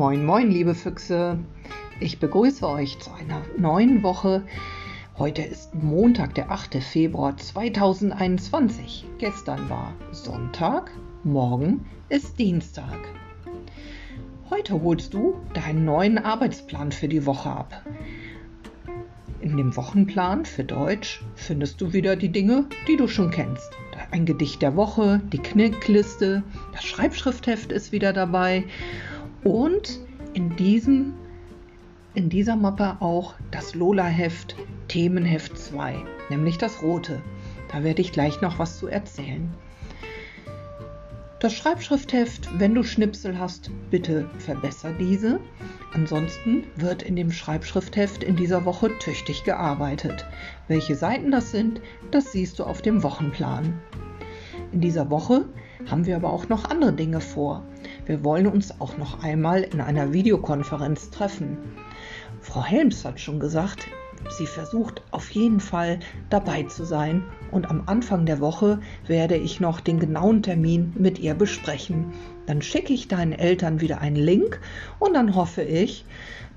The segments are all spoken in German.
Moin, moin, liebe Füchse. Ich begrüße euch zu einer neuen Woche. Heute ist Montag, der 8. Februar 2021. Gestern war Sonntag, morgen ist Dienstag. Heute holst du deinen neuen Arbeitsplan für die Woche ab. In dem Wochenplan für Deutsch findest du wieder die Dinge, die du schon kennst. Ein Gedicht der Woche, die Knickliste, das Schreibschriftheft ist wieder dabei und in, diesem, in dieser Mappe auch das Lola-Heft Themenheft 2, nämlich das rote. Da werde ich gleich noch was zu erzählen. Das Schreibschriftheft, wenn du Schnipsel hast, bitte verbessere diese. Ansonsten wird in dem Schreibschriftheft in dieser Woche tüchtig gearbeitet. Welche Seiten das sind, das siehst du auf dem Wochenplan. In dieser Woche haben wir aber auch noch andere Dinge vor. Wir wollen uns auch noch einmal in einer Videokonferenz treffen. Frau Helms hat schon gesagt, sie versucht auf jeden Fall dabei zu sein und am Anfang der Woche werde ich noch den genauen Termin mit ihr besprechen. Dann schicke ich deinen Eltern wieder einen Link und dann hoffe ich,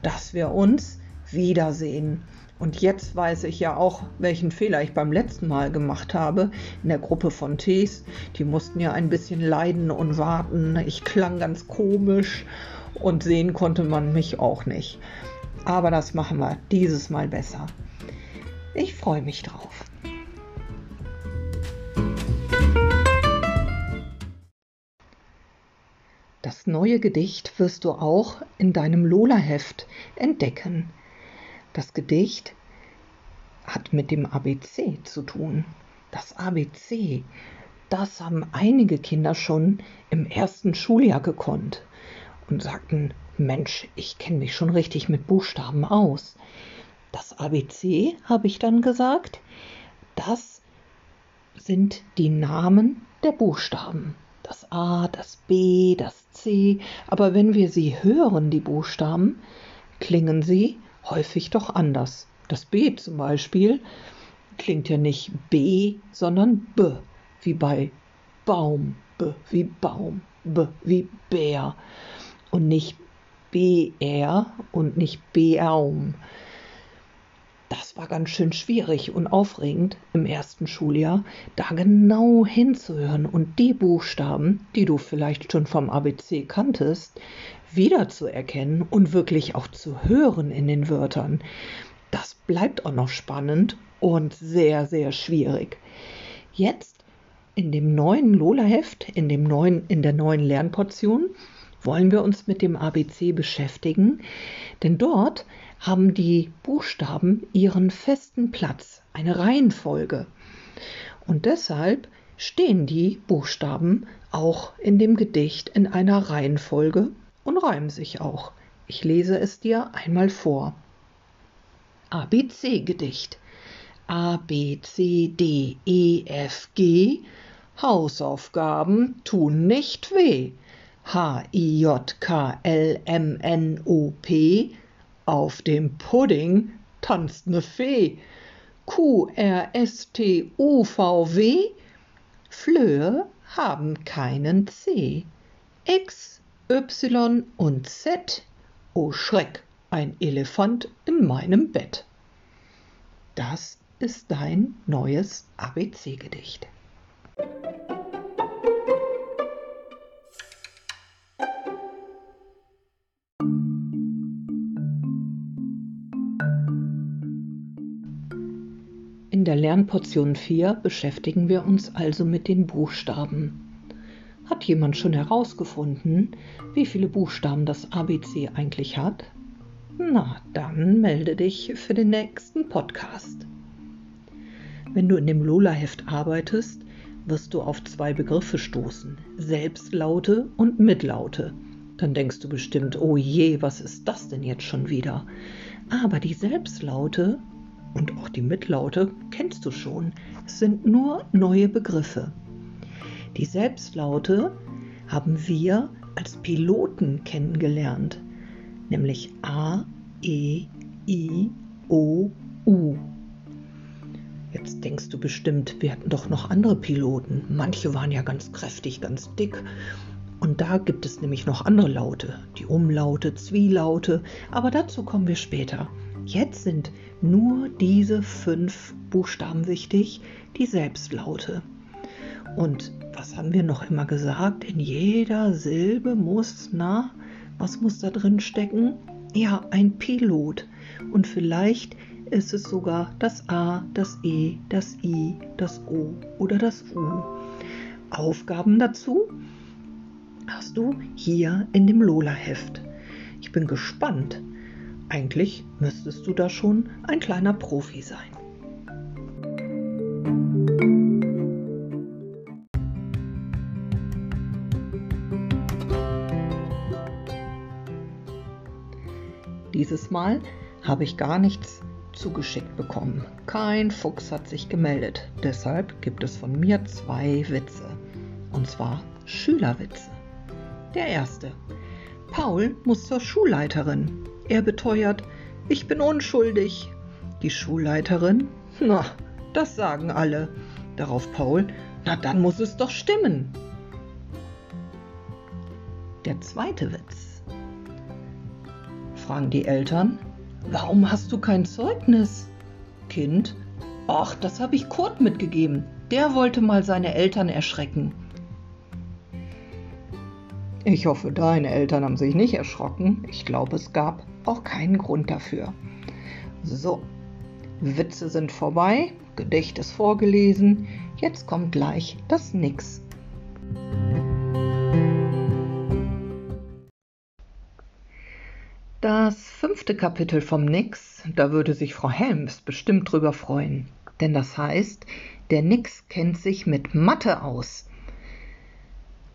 dass wir uns wiedersehen. Und jetzt weiß ich ja auch, welchen Fehler ich beim letzten Mal gemacht habe in der Gruppe von Tees. Die mussten ja ein bisschen leiden und warten. Ich klang ganz komisch und sehen konnte man mich auch nicht. Aber das machen wir dieses Mal besser. Ich freue mich drauf. Das neue Gedicht wirst du auch in deinem Lola-Heft entdecken. Das Gedicht hat mit dem ABC zu tun. Das ABC, das haben einige Kinder schon im ersten Schuljahr gekonnt und sagten, Mensch, ich kenne mich schon richtig mit Buchstaben aus. Das ABC, habe ich dann gesagt, das sind die Namen der Buchstaben. Das A, das B, das C, aber wenn wir sie hören, die Buchstaben, klingen sie häufig doch anders. Das B zum Beispiel klingt ja nicht B, sondern B, wie bei Baum, B wie Baum, B wie Bär und nicht BR und nicht Baum. Das war ganz schön schwierig und aufregend im ersten Schuljahr, da genau hinzuhören und die Buchstaben, die du vielleicht schon vom ABC kanntest, wiederzuerkennen und wirklich auch zu hören in den Wörtern. Das bleibt auch noch spannend und sehr, sehr schwierig. Jetzt in dem neuen Lola-Heft, in, in der neuen Lernportion, wollen wir uns mit dem ABC beschäftigen, denn dort haben die Buchstaben ihren festen Platz, eine Reihenfolge. Und deshalb stehen die Buchstaben auch in dem Gedicht in einer Reihenfolge und reimen sich auch. Ich lese es dir einmal vor. ABC-Gedicht. A, B, C, D, E, F, G. Hausaufgaben tun nicht weh. H, I, J, K, L, M, N, O, P. Auf dem Pudding tanzt ne Fee. Q, R, S, T, U, V, W. Flöhe haben keinen C. X, Y und Z. O Schreck, ein Elefant in meinem Bett. Das ist dein neues ABC-Gedicht. In der Lernportion 4 beschäftigen wir uns also mit den Buchstaben. Hat jemand schon herausgefunden, wie viele Buchstaben das ABC eigentlich hat? Na, dann melde dich für den nächsten Podcast. Wenn du in dem Lola-Heft arbeitest, wirst du auf zwei Begriffe stoßen: Selbstlaute und Mitlaute. Dann denkst du bestimmt, oh je, was ist das denn jetzt schon wieder? Aber die Selbstlaute und auch die Mitlaute kennst du schon. Es sind nur neue Begriffe. Die Selbstlaute haben wir als Piloten kennengelernt, nämlich A, E, I, O, U. Jetzt denkst du bestimmt, wir hatten doch noch andere Piloten. Manche waren ja ganz kräftig, ganz dick Und da gibt es nämlich noch andere Laute, die Umlaute, Zwielaute, aber dazu kommen wir später. Jetzt sind nur diese fünf Buchstaben wichtig, die Selbstlaute. Und was haben wir noch immer gesagt? In jeder Silbe muss, na, was muss da drin stecken? Ja, ein Pilot. Und vielleicht ist es sogar das A, das E, das I, das O oder das U. Aufgaben dazu hast du hier in dem Lola-Heft. Ich bin gespannt. Eigentlich müsstest du da schon ein kleiner Profi sein. Dieses Mal habe ich gar nichts zugeschickt bekommen. Kein Fuchs hat sich gemeldet. Deshalb gibt es von mir zwei Witze. Und zwar Schülerwitze. Der erste. Paul muss zur Schulleiterin. Er beteuert, ich bin unschuldig. Die Schulleiterin, na, das sagen alle. Darauf Paul, na dann muss es doch stimmen. Der zweite Witz. Fragen die Eltern, warum hast du kein Zeugnis? Kind, ach, das habe ich Kurt mitgegeben. Der wollte mal seine Eltern erschrecken. Ich hoffe, deine Eltern haben sich nicht erschrocken. Ich glaube, es gab auch keinen Grund dafür. So, Witze sind vorbei, Gedicht ist vorgelesen. Jetzt kommt gleich das Nix. Das fünfte Kapitel vom Nix, da würde sich Frau Helms bestimmt drüber freuen. Denn das heißt, der Nix kennt sich mit Mathe aus.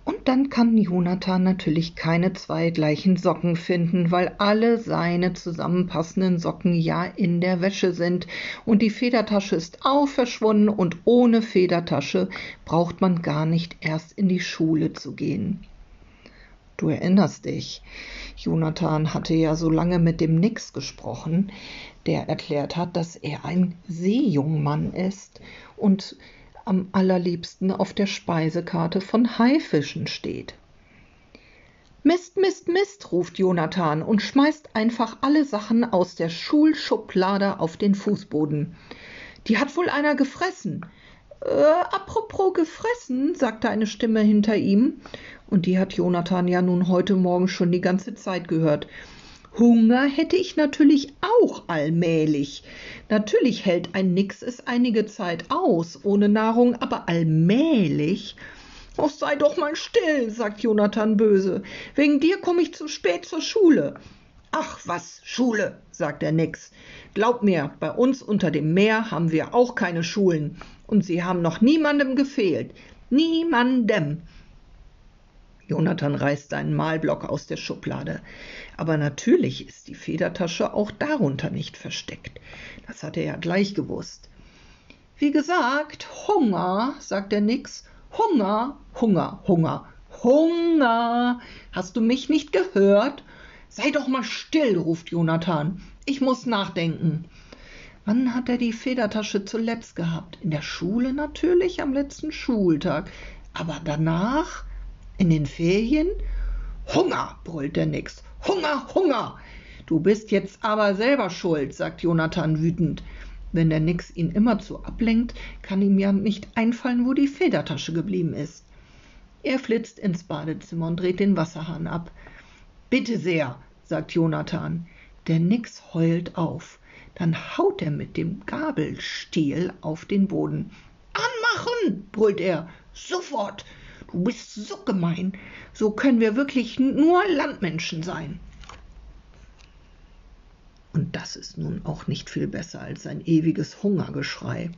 Und dann kann Jonathan natürlich keine zwei gleichen Socken finden, weil alle seine zusammenpassenden Socken ja in der Wäsche sind. Und die Federtasche ist auch verschwunden und ohne Federtasche braucht man gar nicht erst in die Schule zu gehen. Du erinnerst dich, Jonathan hatte ja so lange mit dem Nix gesprochen, der erklärt hat, dass er ein Seejungmann ist und am allerliebsten auf der Speisekarte von Haifischen steht. Mist, Mist, Mist, ruft Jonathan und schmeißt einfach alle Sachen aus der Schulschublade auf den Fußboden. Die hat wohl einer gefressen. Äh, apropos gefressen, sagte eine Stimme hinter ihm, und die hat Jonathan ja nun heute Morgen schon die ganze Zeit gehört. Hunger hätte ich natürlich auch allmählich. Natürlich hält ein Nix es einige Zeit aus ohne Nahrung, aber allmählich. Oh, sei doch mal still, sagt Jonathan böse. Wegen dir komme ich zu spät zur Schule. Ach was, Schule, sagt der Nix. Glaub mir, bei uns unter dem Meer haben wir auch keine Schulen. Und sie haben noch niemandem gefehlt. Niemandem. Jonathan reißt seinen Malblock aus der Schublade. Aber natürlich ist die Federtasche auch darunter nicht versteckt. Das hat er ja gleich gewusst. Wie gesagt, Hunger, sagt der Nix. Hunger, Hunger, Hunger, Hunger. Hast du mich nicht gehört? Sei doch mal still, ruft Jonathan. Ich muss nachdenken. Wann hat er die Federtasche zuletzt gehabt? In der Schule natürlich, am letzten Schultag. Aber danach? In den Ferien? Hunger, brüllt der Nix. Hunger, Hunger. Du bist jetzt aber selber schuld, sagt Jonathan wütend. Wenn der Nix ihn immerzu ablenkt, kann ihm ja nicht einfallen, wo die Federtasche geblieben ist. Er flitzt ins Badezimmer und dreht den Wasserhahn ab. Bitte sehr, sagt Jonathan. Der Nix heult auf. Dann haut er mit dem Gabelstiel auf den Boden. Anmachen, brüllt er. Sofort. Du bist so gemein. So können wir wirklich nur Landmenschen sein. Und das ist nun auch nicht viel besser als ein ewiges Hungergeschrei.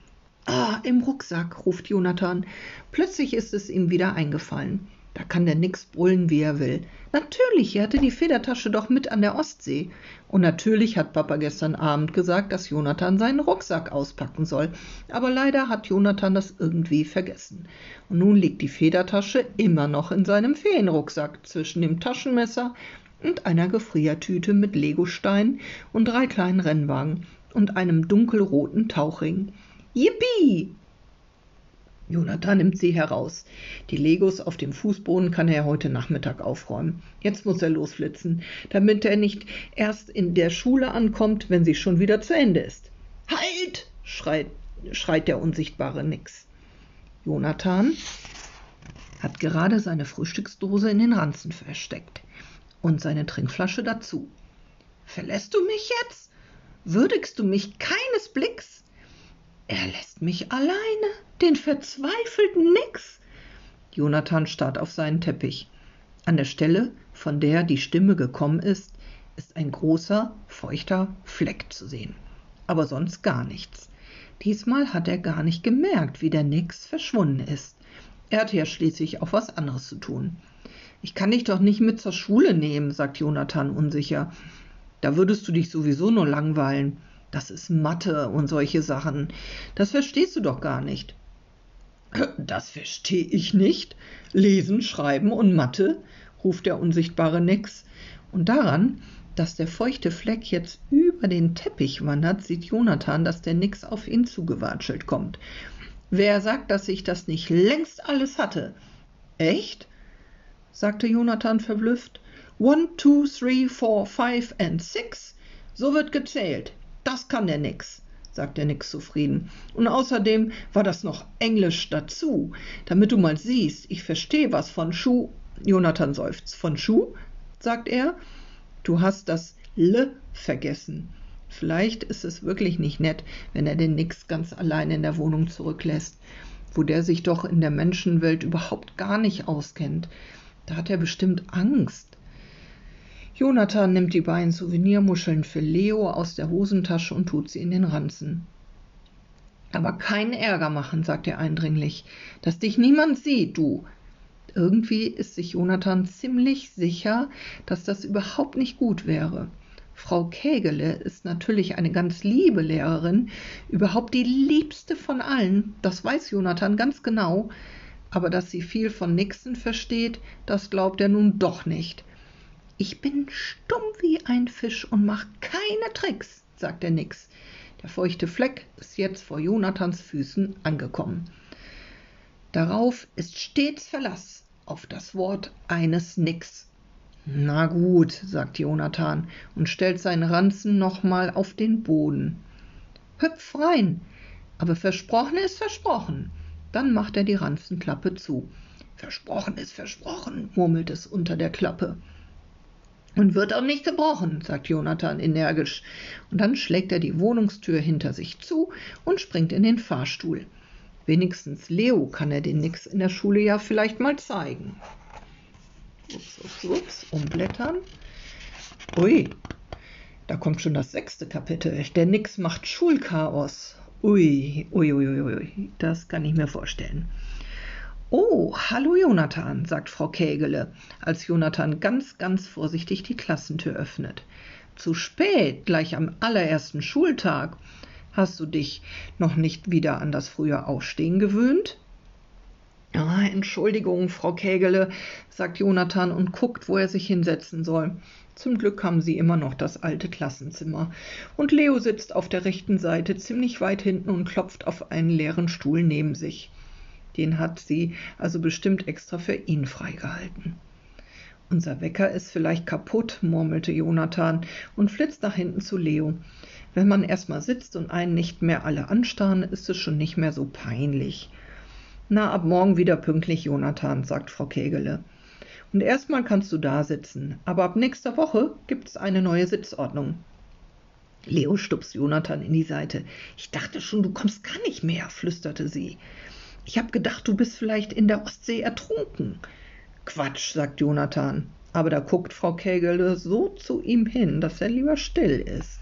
Ah, im Rucksack, ruft Jonathan. Plötzlich ist es ihm wieder eingefallen. Da kann der nix brüllen, wie er will. Natürlich, er hatte die Federtasche doch mit an der Ostsee. Und natürlich hat Papa gestern Abend gesagt, dass Jonathan seinen Rucksack auspacken soll. Aber leider hat Jonathan das irgendwie vergessen. Und nun liegt die Federtasche immer noch in seinem Ferienrucksack zwischen dem Taschenmesser und einer Gefriertüte mit Legosteinen und drei kleinen Rennwagen und einem dunkelroten Tauchring. Yippie! Jonathan nimmt sie heraus. Die Legos auf dem Fußboden kann er heute Nachmittag aufräumen. Jetzt muss er losflitzen, damit er nicht erst in der Schule ankommt, wenn sie schon wieder zu Ende ist. Halt! schreit, schreit der unsichtbare Nix. Jonathan hat gerade seine Frühstücksdose in den Ranzen versteckt und seine Trinkflasche dazu. Verlässt du mich jetzt? Würdigst du mich keines Blicks? Er lässt mich alleine, den verzweifelten Nix. Jonathan starrt auf seinen Teppich. An der Stelle, von der die Stimme gekommen ist, ist ein großer, feuchter Fleck zu sehen. Aber sonst gar nichts. Diesmal hat er gar nicht gemerkt, wie der Nix verschwunden ist. Er hatte ja schließlich auch was anderes zu tun. Ich kann dich doch nicht mit zur Schule nehmen, sagt Jonathan unsicher. Da würdest du dich sowieso nur langweilen. Das ist Mathe und solche Sachen. Das verstehst du doch gar nicht. Das verstehe ich nicht. Lesen, Schreiben und Mathe, ruft der unsichtbare Nix. Und daran, dass der feuchte Fleck jetzt über den Teppich wandert, sieht Jonathan, dass der Nix auf ihn zugewatschelt kommt. Wer sagt, dass ich das nicht längst alles hatte? Echt? sagte Jonathan verblüfft. One, two, three, four, five and six. So wird gezählt. Das kann der nix, sagt der Nix zufrieden. Und außerdem war das noch Englisch dazu, damit du mal siehst, ich verstehe was von Schuh. Jonathan seufzt. Von Schuh? sagt er. Du hast das L vergessen. Vielleicht ist es wirklich nicht nett, wenn er den Nix ganz allein in der Wohnung zurücklässt, wo der sich doch in der Menschenwelt überhaupt gar nicht auskennt. Da hat er bestimmt Angst. Jonathan nimmt die beiden Souvenirmuscheln für Leo aus der Hosentasche und tut sie in den Ranzen. Aber keinen Ärger machen, sagt er eindringlich, dass dich niemand sieht, du. Irgendwie ist sich Jonathan ziemlich sicher, dass das überhaupt nicht gut wäre. Frau Kägele ist natürlich eine ganz liebe Lehrerin, überhaupt die liebste von allen, das weiß Jonathan ganz genau, aber dass sie viel von Nixon versteht, das glaubt er nun doch nicht. Ich bin stumm wie ein Fisch und mach keine Tricks, sagt der Nix. Der feuchte Fleck ist jetzt vor Jonathans Füßen angekommen. Darauf ist stets Verlass auf das Wort eines Nix. Na gut, sagt Jonathan und stellt seinen Ranzen nochmal auf den Boden. Hüpf rein, aber versprochen ist versprochen. Dann macht er die Ranzenklappe zu. Versprochen ist versprochen, murmelt es unter der Klappe. Und wird auch nicht gebrochen, sagt Jonathan energisch. Und dann schlägt er die Wohnungstür hinter sich zu und springt in den Fahrstuhl. Wenigstens Leo kann er den Nix in der Schule ja vielleicht mal zeigen. Ups, ups, ups, umblättern. Ui, da kommt schon das sechste Kapitel. Der Nix macht Schulchaos. Ui, ui, ui, ui, ui, das kann ich mir vorstellen. Oh, hallo Jonathan, sagt Frau Kägele, als Jonathan ganz, ganz vorsichtig die Klassentür öffnet. Zu spät, gleich am allerersten Schultag. Hast du dich noch nicht wieder an das frühe Aufstehen gewöhnt? Ah, Entschuldigung, Frau Kägele, sagt Jonathan und guckt, wo er sich hinsetzen soll. Zum Glück haben sie immer noch das alte Klassenzimmer. Und Leo sitzt auf der rechten Seite ziemlich weit hinten und klopft auf einen leeren Stuhl neben sich. Den hat sie also bestimmt extra für ihn freigehalten. Unser Wecker ist vielleicht kaputt, murmelte Jonathan und flitzt nach hinten zu Leo. Wenn man erstmal sitzt und einen nicht mehr alle anstarren, ist es schon nicht mehr so peinlich. Na, ab morgen wieder pünktlich, Jonathan, sagt Frau Kegele. Und erstmal kannst du da sitzen, aber ab nächster Woche gibt's eine neue Sitzordnung. Leo stupst Jonathan in die Seite. Ich dachte schon, du kommst gar nicht mehr, flüsterte sie. Ich habe gedacht, du bist vielleicht in der Ostsee ertrunken. Quatsch, sagt Jonathan. Aber da guckt Frau Kägele so zu ihm hin, dass er lieber still ist.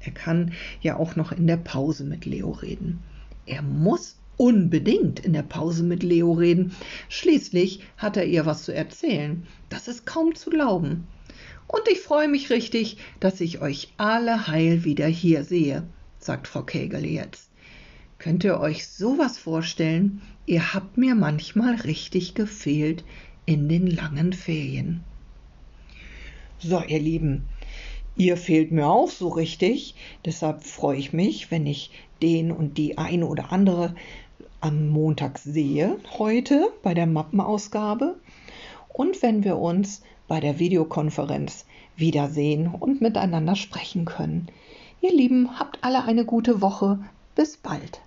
Er kann ja auch noch in der Pause mit Leo reden. Er muss unbedingt in der Pause mit Leo reden. Schließlich hat er ihr was zu erzählen. Das ist kaum zu glauben. Und ich freue mich richtig, dass ich euch alle heil wieder hier sehe, sagt Frau Kägele jetzt. Könnt ihr euch sowas vorstellen? Ihr habt mir manchmal richtig gefehlt in den langen Ferien. So, ihr Lieben, ihr fehlt mir auch so richtig. Deshalb freue ich mich, wenn ich den und die eine oder andere am Montag sehe, heute bei der Mappenausgabe und wenn wir uns bei der Videokonferenz wiedersehen und miteinander sprechen können. Ihr Lieben, habt alle eine gute Woche. Bis bald.